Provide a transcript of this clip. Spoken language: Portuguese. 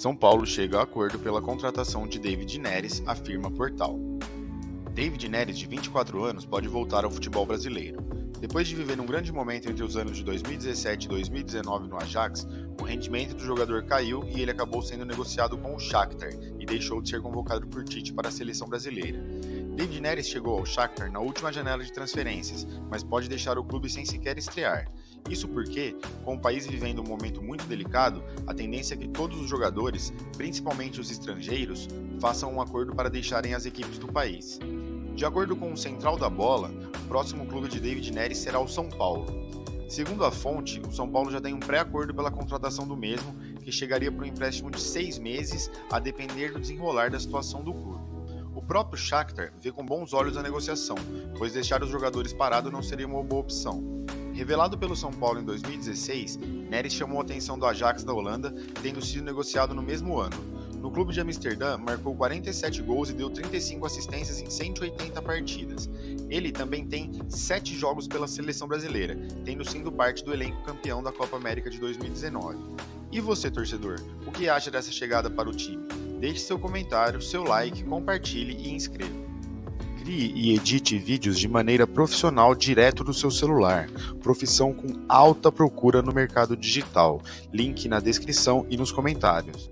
São Paulo chega a acordo pela contratação de David Neres, afirma Portal. David Neres, de 24 anos, pode voltar ao futebol brasileiro. Depois de viver um grande momento entre os anos de 2017 e 2019 no Ajax, o rendimento do jogador caiu e ele acabou sendo negociado com o Shakhtar e deixou de ser convocado por Tite para a seleção brasileira. David Neres chegou ao Shakhtar na última janela de transferências, mas pode deixar o clube sem sequer estrear. Isso porque, com o país vivendo um momento muito delicado, a tendência é que todos os jogadores, principalmente os estrangeiros, façam um acordo para deixarem as equipes do país. De acordo com o Central da Bola, o próximo clube de David Neres será o São Paulo. Segundo a fonte, o São Paulo já tem um pré-acordo pela contratação do mesmo, que chegaria para um empréstimo de seis meses, a depender do desenrolar da situação do clube. O próprio Shakhtar vê com bons olhos a negociação, pois deixar os jogadores parados não seria uma boa opção. Revelado pelo São Paulo em 2016, Neres chamou a atenção do Ajax da Holanda, tendo sido negociado no mesmo ano, no clube de Amsterdã, marcou 47 gols e deu 35 assistências em 180 partidas. Ele também tem 7 jogos pela seleção brasileira, tendo sido parte do elenco campeão da Copa América de 2019. E você, torcedor, o que acha dessa chegada para o time? Deixe seu comentário, seu like, compartilhe e inscreva. Crie e edite vídeos de maneira profissional direto do seu celular. Profissão com alta procura no mercado digital. Link na descrição e nos comentários.